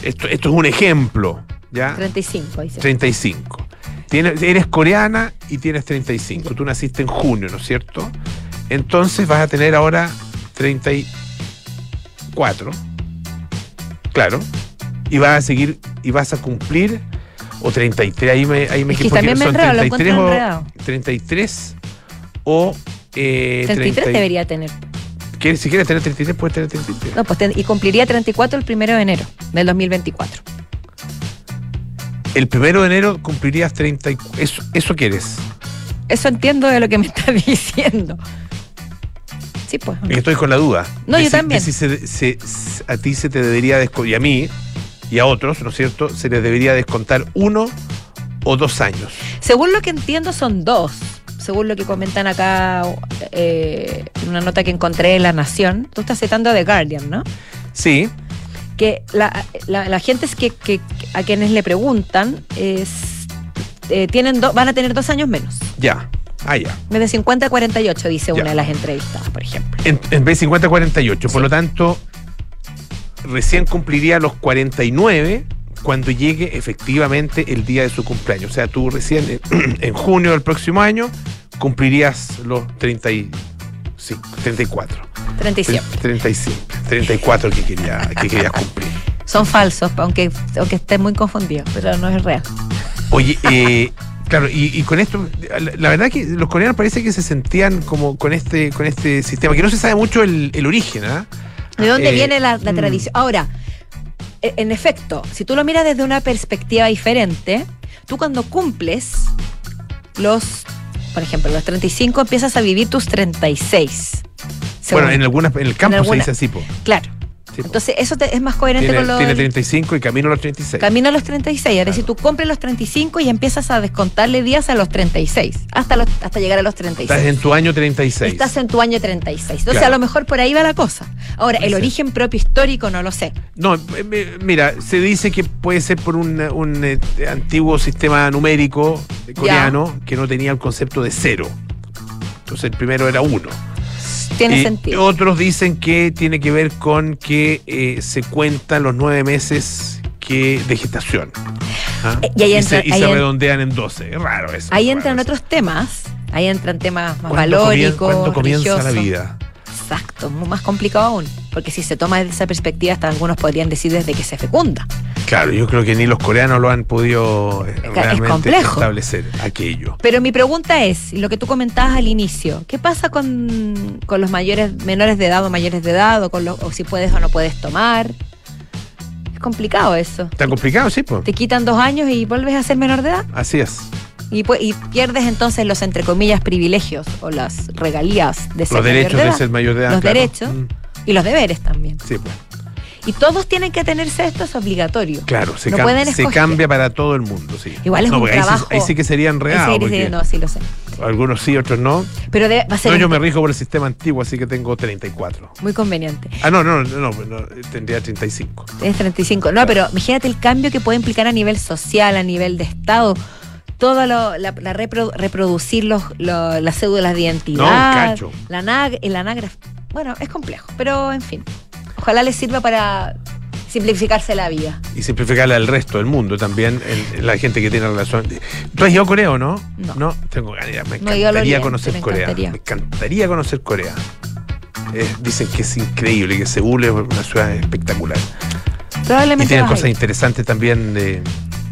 esto, esto es un ejemplo, ¿ya?
35, dice.
35. Tienes, eres coreana y tienes 35. Tú naciste en junio, ¿no es cierto? Entonces vas a tener ahora 34. Claro. Y vas a seguir, y vas a cumplir, o 33, ahí me, ahí me
Es que también me enredo, lo
33
encuentro
o,
enredado.
33 o eh,
33
30
debería tener.
¿Quieres- Si quieres tener 33, puedes tener 33.
No, pues ten- y cumpliría 34 el primero de enero del 2024.
El primero de enero cumplirías 30. y- Eso, eso quieres.
Eso entiendo de lo que me estás diciendo. Sí, pues.
Estoy con la duda.
No,
De
yo
si-
también.
si se- se- a ti se te debería descontar, y a mí, y a otros, ¿no es cierto? Se les debería descontar uno o dos años.
Según lo que entiendo, son dos. Según lo que comentan acá eh, en una nota que encontré en La Nación. Tú estás citando The Guardian, ¿no?
Sí,
que la, la, la gente es que, que- a quienes le preguntan es eh, tienen do- van a tener dos años menos.
ya. Ah, ya.
De 50 a 48, dice
Ya.
una de las entrevistadas, por ejemplo.
En, en vez de 50 48. Por lo tanto, recién cumpliría los 49 cuando llegue efectivamente el día de su cumpleaños. O sea, tú recién eh, en junio del próximo año cumplirías los 35, 34.
37.
35, 34 que, quería, que querías cumplir.
Son falsos, aunque, aunque estén muy confundidos, pero no es real.
Oye, eh, claro, y, y con esto, la, la verdad que los coreanos parece que se sentían como con este, con este sistema, que no se sabe mucho el, el origen, ¿ah?
¿De dónde
Eh,
viene la, la
mm.
tradición? Ahora, e- en efecto, si tú lo miras desde una perspectiva diferente, tú cuando cumples los, por ejemplo, los 35 empiezas a vivir tus 36.
Bueno,
Según-
en algunas, en el campo
alguna-
se dice así, po.
Claro.
Sí.
Entonces, eso te- es más coherente
tiene,
con lo
tiene
del-
35 y camino a los 36.
Camino a los 36. Ahora, si tú compras los 35 y empiezas a descontarle días a los 36, hasta, los, hasta llegar a los 36.
Estás en tu año 36.
Estás en tu año 36. Entonces,
Claro.
a lo mejor por ahí va la cosa. Ahora, el
Sí.
origen propio histórico no lo sé.
No, eh, mira, se dice que puede ser por un, un, eh, antiguo sistema numérico coreano que no tenía el concepto de cero. Entonces el primero era uno.
Tiene
Y
sentido.
Otros dicen que tiene que ver con que eh, se cuentan los nueve meses que de gestación. ¿Ah?
Eh, y ahí entra-
se, y
ahí
se
en-
redondean en 12. Es raro eso.
Ahí
es
entran
eso.
otros temas. Ahí entran temas más
¿Cuándo comien-
valóricos.
¿Cuándo comienza la vida?
Exacto, más complicado aún. Porque si se toma desde esa perspectiva, hasta algunos podrían decir desde que se fecunda.
Claro, yo creo que ni los coreanos lo han podido eh,
Es
realmente establecer aquello.
Pero mi pregunta es, lo que tú comentabas al inicio, ¿qué pasa con, con los mayores, menores de edad o mayores de edad, o, con los- o si puedes o no puedes tomar? Es complicado eso.
Está complicado, sí, pues.
Te quitan dos años y vuelves a ser menor de edad.
Así es.
Y, y pierdes entonces los, entre comillas, privilegios o las regalías de ser
Los
mayor
derechos
de
de
edad.
ser mayor de edad.
Los
claro.
derechos
Mm,
y los deberes también.
Sí, pues.
Y todos tienen que tenerse esto, es obligatorio.
Claro, se,
No
cam-
pueden
se cambia para todo el mundo, sí.
Igual es
No,
un
porque ahí sí-
trabajo.
Ahí, sí que sería enredado.
Sí, no, sí lo sé.
Algunos sí, otros no.
Pero de- va a ser
No, yo me rijo por el sistema antiguo, así que tengo 34.
muy conveniente.
Ah, no, no, no, no, no, tendría 35.
Tienes 35. No, pero imagínate el cambio que puede implicar a nivel social, a nivel de Estado. Todo lo, la, la repro- reproducir los, lo- las cédulas de identidad.
No.
La, nag, el anágrafo. Bueno, es complejo, pero en fin. Ojalá les sirva para simplificarse la vida.
Y simplificarle al resto del mundo también, el- la gente que tiene relación. ¿Tú has ido a Corea o no?
No.
tengo ganas. Me
No
encantaría
Oriente,
conocer
me
Corea. Me encantaría conocer Corea. Eh, dicen que es increíble, que Seúl es una ciudad espectacular. Y
Probablemente
tienen
vas a
cosas interesantes también de,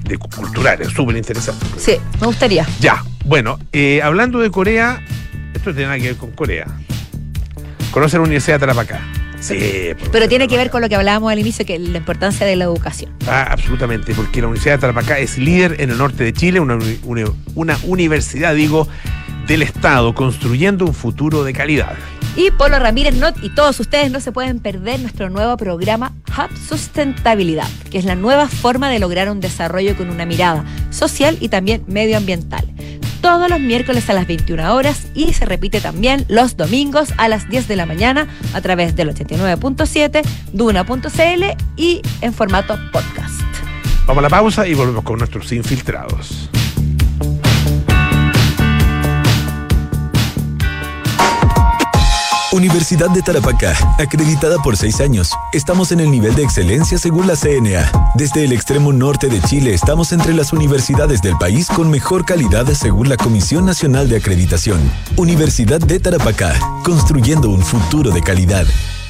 de culturales, súper interesantes.
Sí, me gustaría.
Ya, bueno, eh, hablando de Corea, esto tiene nada que ver con Corea. Conoce la Universidad de Tarapacá. Sí,
Pero tiene que ver con lo que hablábamos al inicio, que la importancia de la educación.
Ah, absolutamente, porque la Universidad de Tarapacá es líder en el norte de Chile, una, uni- una universidad, digo, del Estado, construyendo un futuro de calidad.
Y Polo Ramírez no, y todos ustedes no se pueden perder nuestro nuevo programa Hub Sustentabilidad, que es la nueva forma de lograr un desarrollo con una mirada social y también medioambiental. Todos los miércoles a las 21 horas y se repite también los domingos a las 10 de la mañana a través del 89.7, duna.cl y en formato podcast.
Vamos a la pausa y volvemos con nuestros infiltrados.
Universidad de Tarapacá, acreditada por seis años. Estamos en el nivel de excelencia según la CNA. Desde el extremo norte de Chile estamos entre las universidades del país con mejor calidad según la Comisión Nacional de Acreditación. Universidad de Tarapacá, construyendo un futuro de calidad.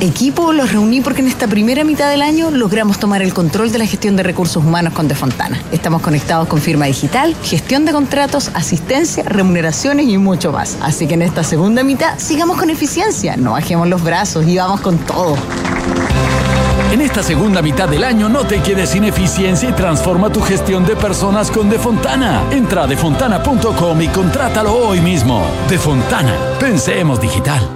Equipo, los reuní porque en esta primera mitad del año logramos tomar el control de la gestión de recursos humanos con Defontana. Estamos conectados con firma digital, gestión de contratos, asistencia, remuneraciones y mucho más. Así que en esta segunda mitad sigamos con eficiencia, no bajemos los brazos y vamos con todo.
En esta segunda mitad del año no te quedes sin eficiencia y transforma tu gestión de personas con Defontana. Entra a defontana.com y contrátalo hoy mismo. Defontana, pensemos digital.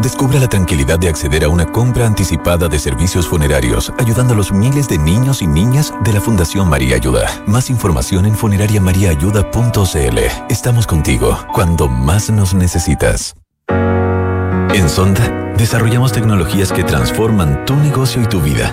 Descubra la tranquilidad de acceder a una compra anticipada de servicios funerarios, ayudando a los miles de niños y niñas de la Fundación María Ayuda. Más información en funerariamariaayuda.cl. Estamos contigo cuando más nos necesitas. En Sonda, desarrollamos tecnologías que transforman tu negocio y tu vida,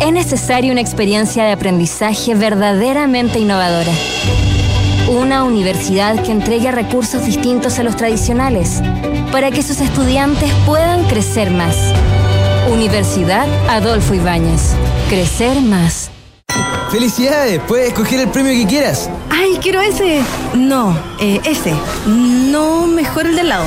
es necesaria una experiencia de aprendizaje verdaderamente innovadora. Una universidad que entregue recursos distintos a los tradicionales para que sus estudiantes puedan crecer más. Universidad Adolfo Ibáñez. Crecer más.
¡Felicidades! Puedes escoger el premio que quieras.
¡Ay, quiero ese! No, eh, ese. No, mejor el del lado.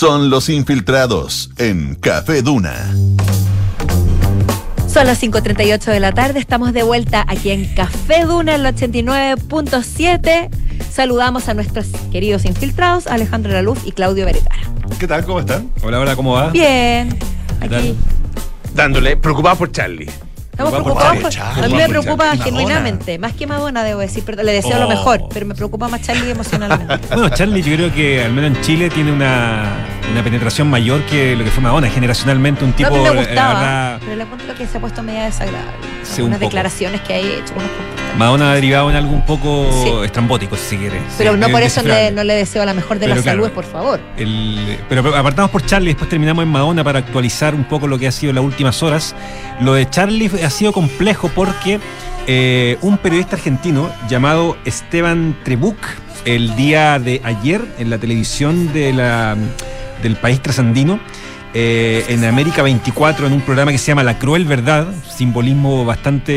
Son los infiltrados en Café Duna.
Son las 5.38 de la tarde, estamos de vuelta aquí en Café Duna, el 89.7. Saludamos a nuestros queridos infiltrados, Alejandro Laluz y Claudio Vergara.
¿Qué tal? ¿Cómo están?
Hola, hola, ¿cómo va?
Bien, aquí.
Dándole, preocupado por Charlie.
Estamos
Preocupado
preocupados. a mí me preocupa genuinamente, más que Madonna, debo decir, pero le deseo lo
Oh.
mejor, pero me preocupa más Charlie emocionalmente.
Bueno, Charlie yo creo que al menos en Chile tiene una, una penetración mayor que lo que fue Madonna. Generacionalmente un tipo...
no,
eh,
gustaba,
verdad,
pero le encuentro que se ha puesto media desagradable.
Sí, un
unas declaraciones que hay hecho.
Madonna ha derivado en algo un poco
Sí.
estrambótico, si se quiere.
Pero
Sí,
no por eso le- no le deseo la mejor de las
claro.
saludes, por favor.
El- pero apartamos por Charlie, después terminamos en Madonna para actualizar un poco lo que ha sido las últimas horas. Lo de Charlie ha sido complejo porque eh, un periodista argentino llamado Esteban Trebuch, el día de ayer en la televisión de la, del país trasandino, eh, en América 24, en un programa que se llama La Cruel Verdad, simbolismo bastante,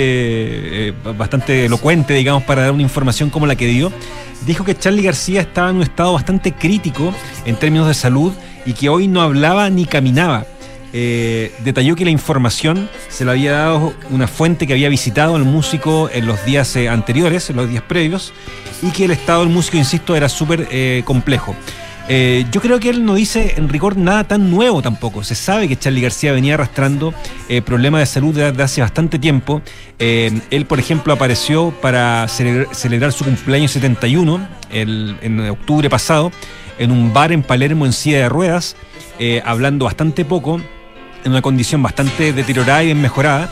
eh, bastante elocuente, digamos, para dar una información como la que dio, dijo que Charlie García estaba en un estado bastante crítico en términos de salud y que hoy no hablaba ni caminaba. Eh, detalló que la información se la había dado una fuente que había visitado al músico en los días anteriores, en los días previos, y que el estado del músico, insisto, era súper complejo. Eh, yo creo que él no dice en rigor nada tan nuevo tampoco. Se sabe que Charlie García venía arrastrando eh, problemas de salud desde hace bastante tiempo. Eh, él, por ejemplo, apareció para celebrar, su cumpleaños 71 el- en octubre pasado en un bar en Palermo en silla de ruedas, hablando bastante poco, en una condición bastante deteriorada y bien mejorada,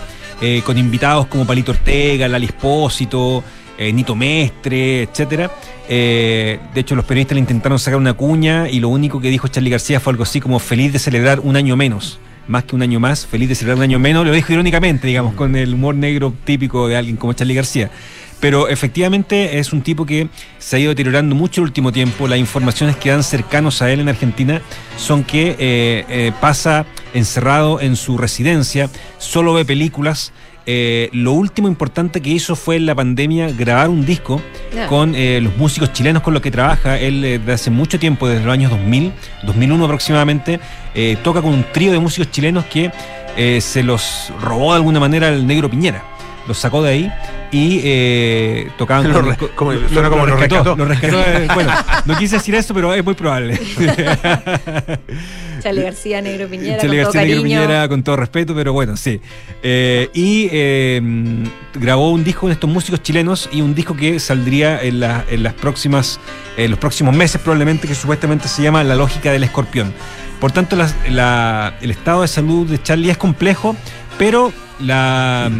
con invitados como Palito Ortega, Lali Espósito, eh, Nito Mestre, etcétera. Eh, de hecho, los periodistas le intentaron sacar una cuña y lo único que dijo Charlie García fue algo así como feliz de celebrar un año menos. Más que un año más, feliz de celebrar un año menos. Lo dijo irónicamente, digamos, con el humor negro típico de alguien como Charlie García. Pero efectivamente es un tipo que se ha ido deteriorando mucho el último tiempo. Las informaciones que dan cercanos a él en Argentina son que eh, pasa encerrado en su residencia, solo ve películas. Eh, lo último importante que hizo fue en la pandemia grabar un disco con eh, los músicos chilenos con los que trabaja. Él eh, desde hace mucho tiempo, desde los años 2000, 2001 aproximadamente, eh, toca con un trío de músicos chilenos que eh, se los robó de alguna manera el negro Piñera. Los sacó de ahí y eh, tocaban
Lo
con-
como-
lo-
suena como lo rescató.
lo rescató, eh, bueno, no quise decir eso, pero es muy probable.
Chale García, Negro Piñera,
Chele
con todo
García Negro. Piñera, con todo respeto, pero bueno, sí. Eh, y eh, grabó un disco con estos músicos chilenos y un disco que saldría en, la- en las próximas, en los próximos meses probablemente, que supuestamente se llama La lógica del escorpión. Por tanto, la- el estado de salud de Charlie es complejo, pero la,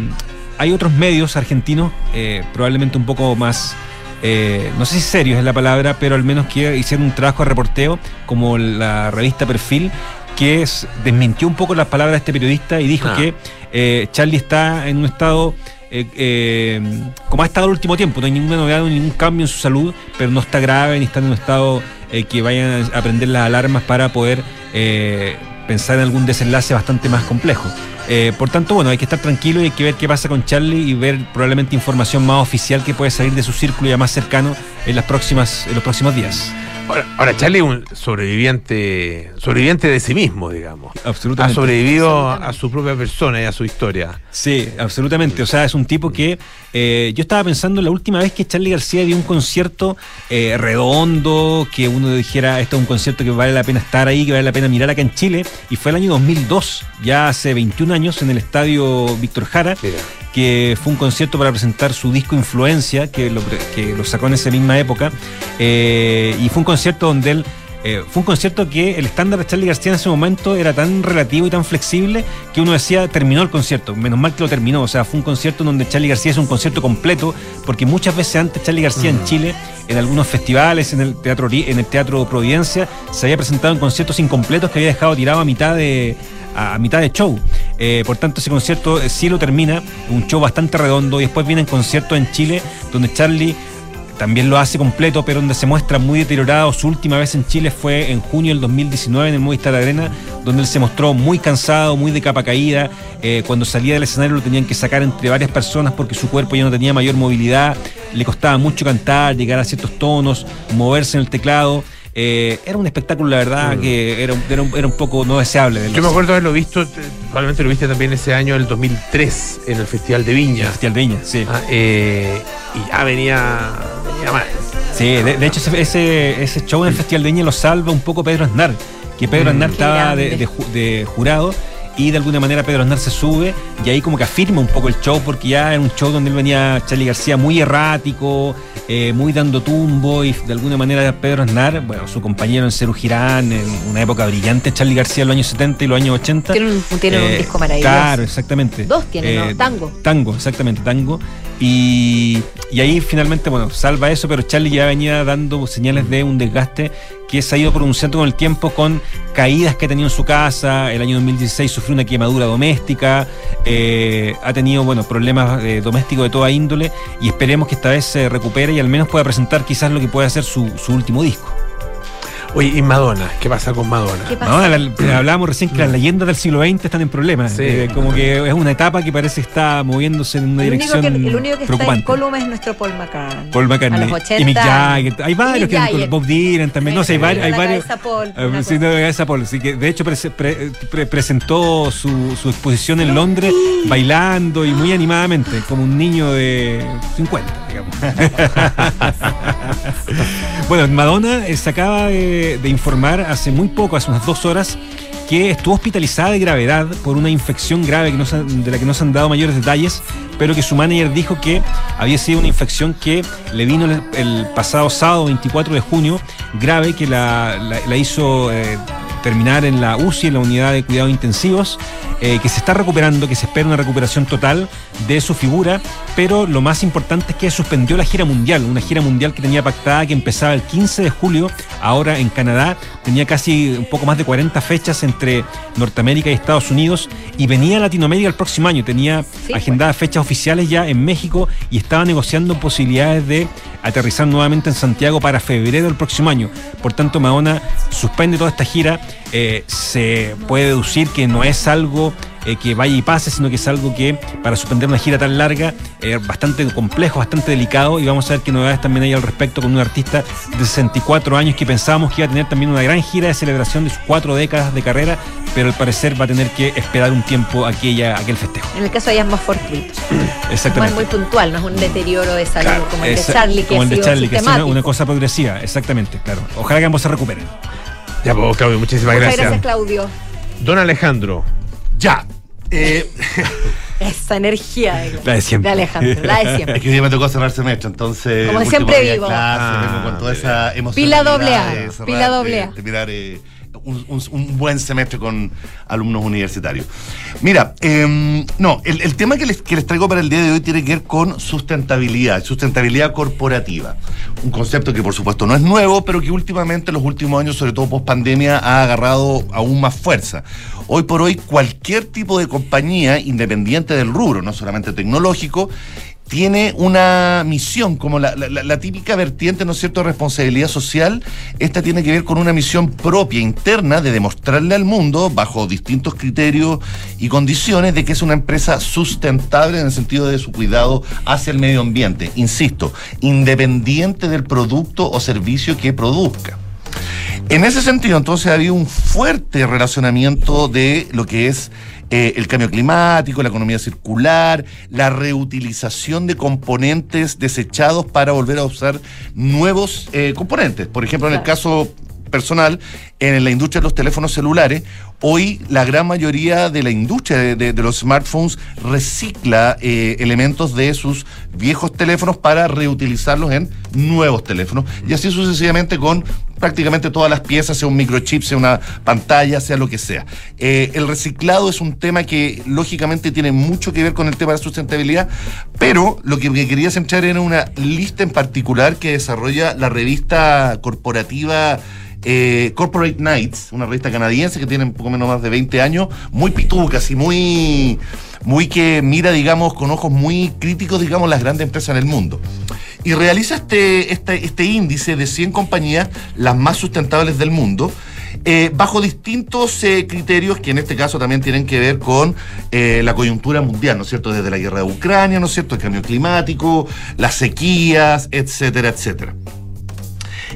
hay otros medios argentinos, eh, probablemente un poco más eh, no sé si serios es la palabra, pero al menos que hicieron un trabajo de reporteo, como la revista Perfil, que es- desmintió un poco las palabras de este periodista y dijo
Ah.
que eh, Charlie está en un estado eh, eh, como ha estado el último tiempo, no hay ninguna novedad, ningún cambio en su salud, pero no está grave ni está en un estado eh, que vayan a prender las alarmas para poder pensar en algún desenlace bastante más complejo. Eh, por tanto, bueno, hay que estar tranquilo y hay que ver qué pasa con Charlie y ver probablemente información más oficial que puede salir de su círculo ya más cercano en las próximas, en los próximos días.
Ahora, ahora Charlie es un sobreviviente, sobreviviente de sí mismo, digamos.
Absolutamente.
Ha sobrevivido a, a su propia persona y a su historia.
Sí, absolutamente. O sea, es un tipo que eh, yo estaba pensando la última vez que Charlie García dio un concierto eh, redondo, que uno dijera, esto es un concierto que vale la pena estar ahí, que vale la pena mirar acá en Chile, y fue el año 2002, ya hace 21 años, en el estadio Víctor Jara, que fue un concierto para presentar su disco Influencia, que lo, que lo sacó en esa misma época, eh, y fue un concierto donde él eh, fue un concierto que el estándar de Charlie García en ese momento era tan relativo y tan flexible que uno decía, terminó el concierto, menos mal que lo terminó, o sea, fue un concierto donde Charlie García es un concierto completo, porque muchas veces antes Charlie García en Chile, en algunos festivales, en el Teatro, en el teatro Providencia, se había presentado en conciertos incompletos que había dejado tirado a mitad de, a, mitad de show. Eh, por tanto, ese concierto eh, sí lo termina, un show bastante redondo, y después vienen conciertos en Chile donde Charlie también lo hace completo, pero donde se muestra muy deteriorado. Su última vez en Chile fue en junio del 2019 en el Movistar Arena, donde él se mostró muy cansado, muy de capa caída. Eh, cuando salía del escenario lo tenían que sacar entre varias personas porque su cuerpo ya no tenía mayor movilidad, le costaba mucho cantar, llegar a ciertos tonos, moverse en el teclado. Eh, era un espectáculo, la verdad, que era, un- era, un, era un poco no deseable. de
Yo me acuerdo haberlo visto, probablemente lo viste también ese año, el 2003, en el Festival de Viña.
Festival de Viña, sí.
Ah, eh, y ya venía, venía mal.
Sí, de, de hecho ese, ese, show en el Festival de Viña lo salva un poco Pedro Aznar, que Pedro
Mm.
Aznar estaba de, de jurado y de alguna manera Pedro Aznar se sube y ahí como que afirma un poco el show porque ya era un show donde él venía Charlie García muy errático, eh, muy dando tumbo y de alguna manera Pedro Aznar, bueno, su compañero en Cerú Girán, en una época brillante Charlie García en los años 70 y los años 80.
Tiene un, tiene un
Eh,
disco maravilloso.
Claro, exactamente.
Dos tiene, ¿no?
Eh,
Tango.
Tango, exactamente, tango. Y, ahí finalmente, bueno, salva eso, pero Charlie ya venía dando señales de un desgaste que se ha ido pronunciando con el tiempo con caídas que ha tenido en su casa. El año 2016 sufrió una quemadura doméstica, eh, ha tenido, bueno, problemas eh, domésticos de toda índole y esperemos que esta vez se recupere y al menos pueda presentar quizás lo que puede ser su, su último disco.
Oye, y Madonna, ¿qué pasa con Madonna?
¿Qué pasa?
No, la- hablábamos recién que las leyendas del siglo XX están en problemas.
Sí.
Eh, como que es una etapa que parece que está moviéndose en una
el, único
dirección
que, el único que está en
preocupante.
columna es nuestro Paul McCartney.
Paul McCartney
A los 80.
y Mick Jagger. Hay varios que
Jagger.
Bob Dylan también. No sé, hay, varios. Hay varios
Paul,
Ah, sí, no, Paul. Sí, que de hecho pre- pre- pre- presentó su, su exposición en Londres bailando y muy animadamente, como un niño de 50, bueno, Madonna se acaba de, informar hace muy poco, hace unas dos horas, que estuvo hospitalizada de gravedad por una infección grave de la que no se han dado mayores detalles, pero que su manager dijo que había sido una infección que le vino el, pasado sábado 24 de junio, grave, que la hizo eh, terminar en la UCI, en la unidad de cuidados intensivos, eh, que se está recuperando, que se espera una recuperación total de su figura, pero lo más importante es que suspendió la gira mundial, una gira mundial que tenía pactada que empezaba el 15 de julio, ahora en Canadá, tenía casi un poco más de 40 fechas entre Norteamérica y Estados Unidos, y venía a Latinoamérica el próximo año, tenía agendadas fechas oficiales ya en México y estaba negociando posibilidades de aterrizar nuevamente en Santiago para febrero del próximo año. Por tanto, Madonna suspende toda esta gira. Eh, se puede deducir que no es algo eh, que vaya y pase, sino que es algo que para suspender una gira tan larga es bastante complejo, bastante delicado y vamos a ver qué novedades también hay al respecto con un artista de 64 años que pensábamos que iba a tener también una gran gira de celebración de sus cuatro décadas de carrera, pero al parecer va a tener que esperar un tiempo aquella, aquel festejo.
En el caso de ella es más fortuito. Es
Exactamente.
muy puntual, no es un deterioro de salud
Claro,
como el de Charlie, que
como el de
sido
Charlie, que ha sido una,
sistemático.
una cosa progresiva, exactamente, claro. Ojalá que ambos se recuperen.
Ya, pues, Claudio, muchísimas
Muchas
gracias.
gracias, Claudio.
Don Alejandro.
Ya. Eh,
Esa energía de,
La de siempre.
de Alejandro, la de
es
siempre.
que hoy día me tocó cerrar semestre, entonces.
Como siempre vivo.
clase,
Ah,
con toda esa emoción.
Pila doble A, pila doble A.
Eh, un, buen semestre con alumnos universitarios. Mira, eh, no, el, el tema que les, que les traigo para el día de hoy tiene que ver con sustentabilidad, sustentabilidad corporativa. Un concepto que por supuesto no es nuevo, pero que últimamente, en los últimos años, sobre todo post pandemia, ha agarrado aún más fuerza. Hoy por hoy, cualquier tipo de compañía, independiente del rubro, no solamente tecnológico, tiene una misión, como la, típica vertiente, ¿no es cierto?, de responsabilidad social. Esta tiene que ver con una misión propia, interna, de demostrarle al mundo, bajo distintos criterios y condiciones, de que es una empresa sustentable en el sentido de su cuidado hacia el medio ambiente. Insisto, independiente del producto o servicio que produzca. En ese sentido, entonces, ha habido un fuerte relacionamiento de lo que es eh, el cambio climático, la economía circular, la reutilización de componentes desechados para volver a usar nuevos eh, componentes. Por ejemplo, en el caso personal, en la industria de los teléfonos celulares, hoy la gran mayoría de la industria de, los smartphones recicla eh, elementos de sus viejos teléfonos para reutilizarlos en nuevos teléfonos y así sucesivamente con prácticamente todas las piezas, sea un microchip, sea una pantalla, sea lo que sea. Eh, el reciclado es un tema que lógicamente tiene mucho que ver con el tema de la sustentabilidad, pero lo que quería centrar era una lista en particular que desarrolla la revista corporativa eh, Corporate Nights, una revista canadiense que tiene un poco menos más de 20 años, muy pitucas y muy, muy que mira, digamos, con ojos muy críticos, digamos, las grandes empresas en el mundo. Y realiza este, este, este índice de 100 compañías, las más sustentables del mundo, eh, bajo distintos eh, criterios que en este caso también tienen que ver con eh, la coyuntura mundial, ¿no es cierto? Desde la guerra de Ucrania, ¿no es cierto? El cambio climático, las sequías, etcétera, etcétera.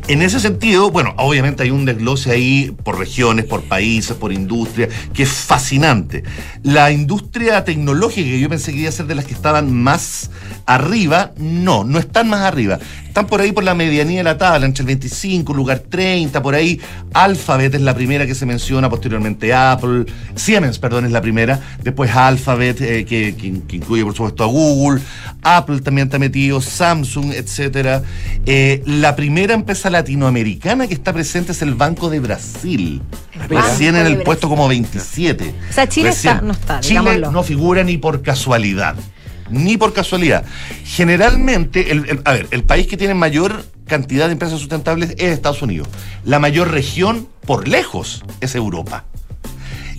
En ese sentido, bueno, obviamente hay un desglose ahí por regiones, por países, por industria, que es fascinante. La industria tecnológica, que yo pensé que iba a ser de las que estaban más arriba, no, no están más arriba. Están por ahí por la medianía de la tabla, entre el 25, lugar 30, por ahí. Alphabet es la primera que se menciona, posteriormente Apple. Siemens, perdón, es la primera. Después Alphabet, eh, que, que- que incluye por supuesto a Google. Apple también está metido, Samsung, etcétera. Eh, la primera empresa latinoamericana que está presente es el Banco de Brasil.
Banco
Recién en el
Brasil.
puesto como 27.
O sea, Chile está- no está,
Chile
digámoslo.
no figura ni por casualidad. Ni por casualidad. Generalmente, el- a ver, el país que tiene mayor cantidad de empresas sustentables es Estados Unidos. La mayor región, por lejos, es Europa.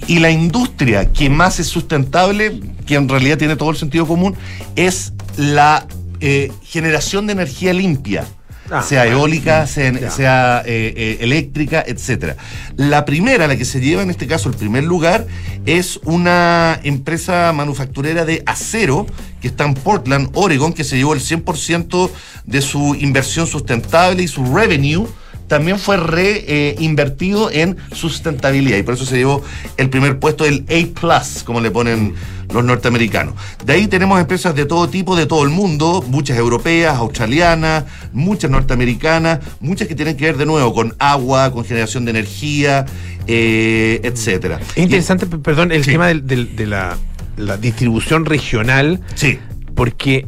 Y la industria que más es sustentable, que en realidad tiene todo el sentido común, es la eh, generación de energía limpia.
Ah,
sea eólica, sea, eh, eh, eléctrica, etcétera. La primera, la que se lleva en este caso el primer lugar, es una empresa manufacturera de acero que está en Portland, Oregon, que se llevó el 100% de su inversión sustentable y su revenue también fue reinvertido en sustentabilidad y por eso se llevó el primer puesto, el A, como le ponen los norteamericanos. De ahí tenemos empresas de todo tipo, de todo el mundo, muchas europeas, australianas, muchas norteamericanas, muchas que tienen que ver de nuevo con agua, con generación de energía, eh, etcétera.
Es interesante, perdón, el tema del- del- de, la, la distribución regional.
Sí.
Porque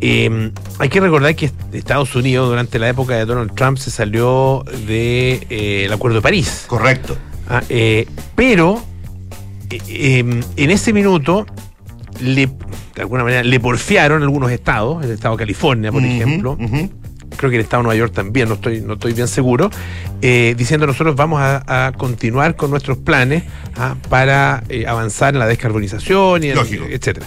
eh, hay que recordar que Estados Unidos, durante la época de Donald Trump, se salió del Acuerdo de París.
Correcto.
Ah, eh, pero eh, eh, en ese minuto le, de alguna manera le porfiaron algunos estados, el estado de California, por ejemplo, creo que el estado de Nueva York también, no estoy, no estoy bien seguro, eh, diciendo nosotros vamos a, a continuar con nuestros planes ah, para eh, avanzar en la descarbonización y en- etcétera.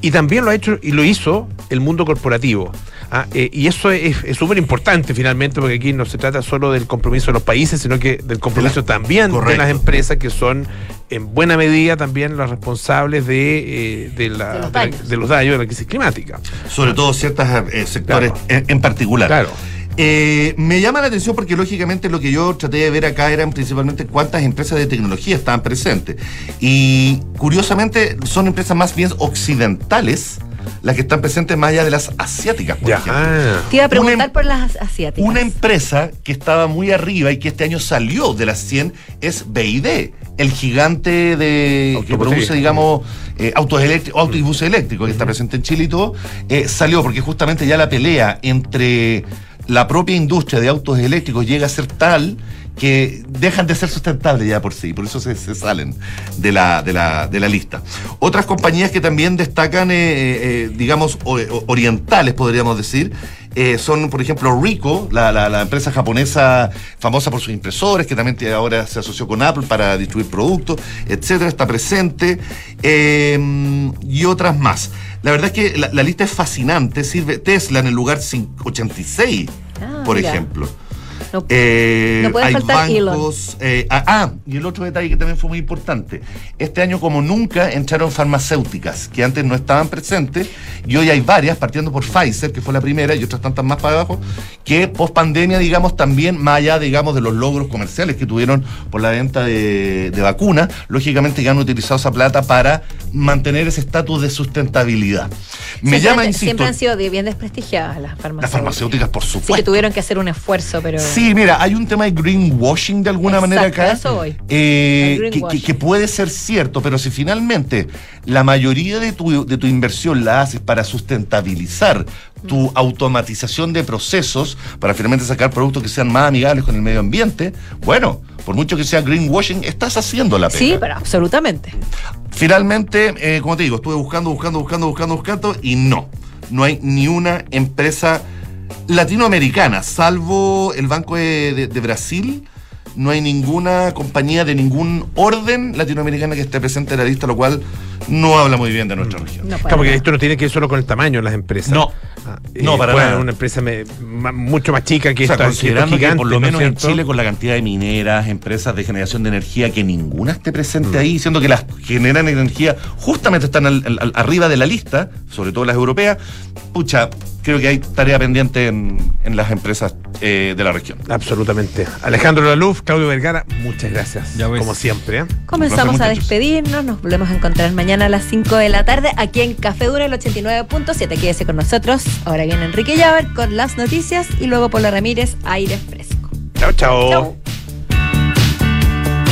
Y también lo ha hecho y lo hizo el mundo corporativo. Ah, eh, y eso es es súper importante finalmente, porque aquí no se trata solo del compromiso de los países, sino que del compromiso también de las empresas que son en buena medida también las responsables de, eh, de, la-
De los
de la-
daños.
de los daños de la crisis climática.
Sobre todo ciertos eh, sectores
Claro.
en, en particular.
Claro.
Eh, me llama la atención porque lógicamente lo que yo traté de ver acá eran principalmente cuántas empresas de tecnología estaban presentes. Y curiosamente son empresas más bien occidentales las que están presentes más allá de las asiáticas, por ejemplo.
Te iba a preguntar
em-
por las asiáticas.
Una empresa que estaba muy arriba y que este año salió de las 100 es BID, el gigante de que produce, digamos, eh, autos eléctricos, autos y buses eléctricos, que está presente en Chile y todo, eh, salió porque justamente ya la pelea entre la propia industria de autos eléctricos llega a ser tal que dejan de ser sustentables ya por sí, por eso se, salen de la, de, la, de la lista. Otras compañías que también destacan, eh, eh, digamos, o- o- orientales, podríamos decir, eh, son, por ejemplo, Ricoh, la, la- empresa japonesa famosa por sus impresores, que también ahora se asoció con Apple para distribuir productos, etcétera, está presente, eh, y otras más. La verdad es que la, la lista es fascinante, sirve Tesla en el lugar cin- 86,
Ah,
por
mira.
ejemplo.
No-
Eh,
no puede
hay
faltar
bancos. eh, ah, ah, y el otro detalle que también fue muy importante. Este año, como nunca, entraron farmacéuticas que antes no estaban presentes y hoy hay varias, partiendo por Pfizer, que fue la primera, y otras tantas más para abajo, que post pandemia, digamos, también, más allá, digamos, de los logros comerciales que tuvieron por la venta de, de vacunas, lógicamente que han utilizado esa plata para mantener ese estatus de sustentabilidad. Me
Siempre
llama, insisto,
Siempre han sido bien desprestigiadas las farmacéuticas.
las farmacéuticas, por
Sí,
supuesto.
que tuvieron que hacer un esfuerzo, pero.
Sí, mira, hay un tema de greenwashing de alguna
Exacto,
manera acá.
eso voy.
eh, que, que- que puede ser cierto, pero si finalmente la mayoría de tu, de tu inversión la haces para sustentabilizar tu automatización de procesos, para finalmente sacar productos que sean más amigables con el medio ambiente, bueno, por mucho que sea greenwashing, estás haciendo la pena.
Sí, pero absolutamente.
Finalmente, eh, como te digo, estuve buscando, buscando, buscando, buscando, buscando y no. No hay ni una empresa latinoamericana, salvo el Banco de, de- de Brasil. No hay ninguna compañía de ningún orden latinoamericana que esté presente en la lista, lo cual no habla muy bien de nuestra región.
No, para
Claro, porque esto no tiene que ver solo con el tamaño de las empresas.
No.
Ah,
No, para nada.
Una empresa me- ma- mucho más chica que
O sea,
esta,
considerando
que
que por lo
gigantes, ¿no
menos en? Chile, con la cantidad de mineras, empresas de generación de energía, que ninguna esté
Mm.
presente ahí, siendo que las generan energía justamente están al- al- al- arriba de la lista, sobre todo las europeas, pucha, creo que hay tarea pendiente en, en las empresas eh, de la región.
Absolutamente. Alejandro Laluf, Claudio Vergara, muchas gracias.
Ya ves.
Como siempre. ¿eh?
Comenzamos a despedirnos. Nos volvemos a encontrar mañana a las 5 de la tarde aquí en Café Dura el 89.7. Quédese con nosotros. Ahora viene Enrique Llaver con las noticias y luego Paula Ramírez, aire fresco.
Chao, chao.
Chau.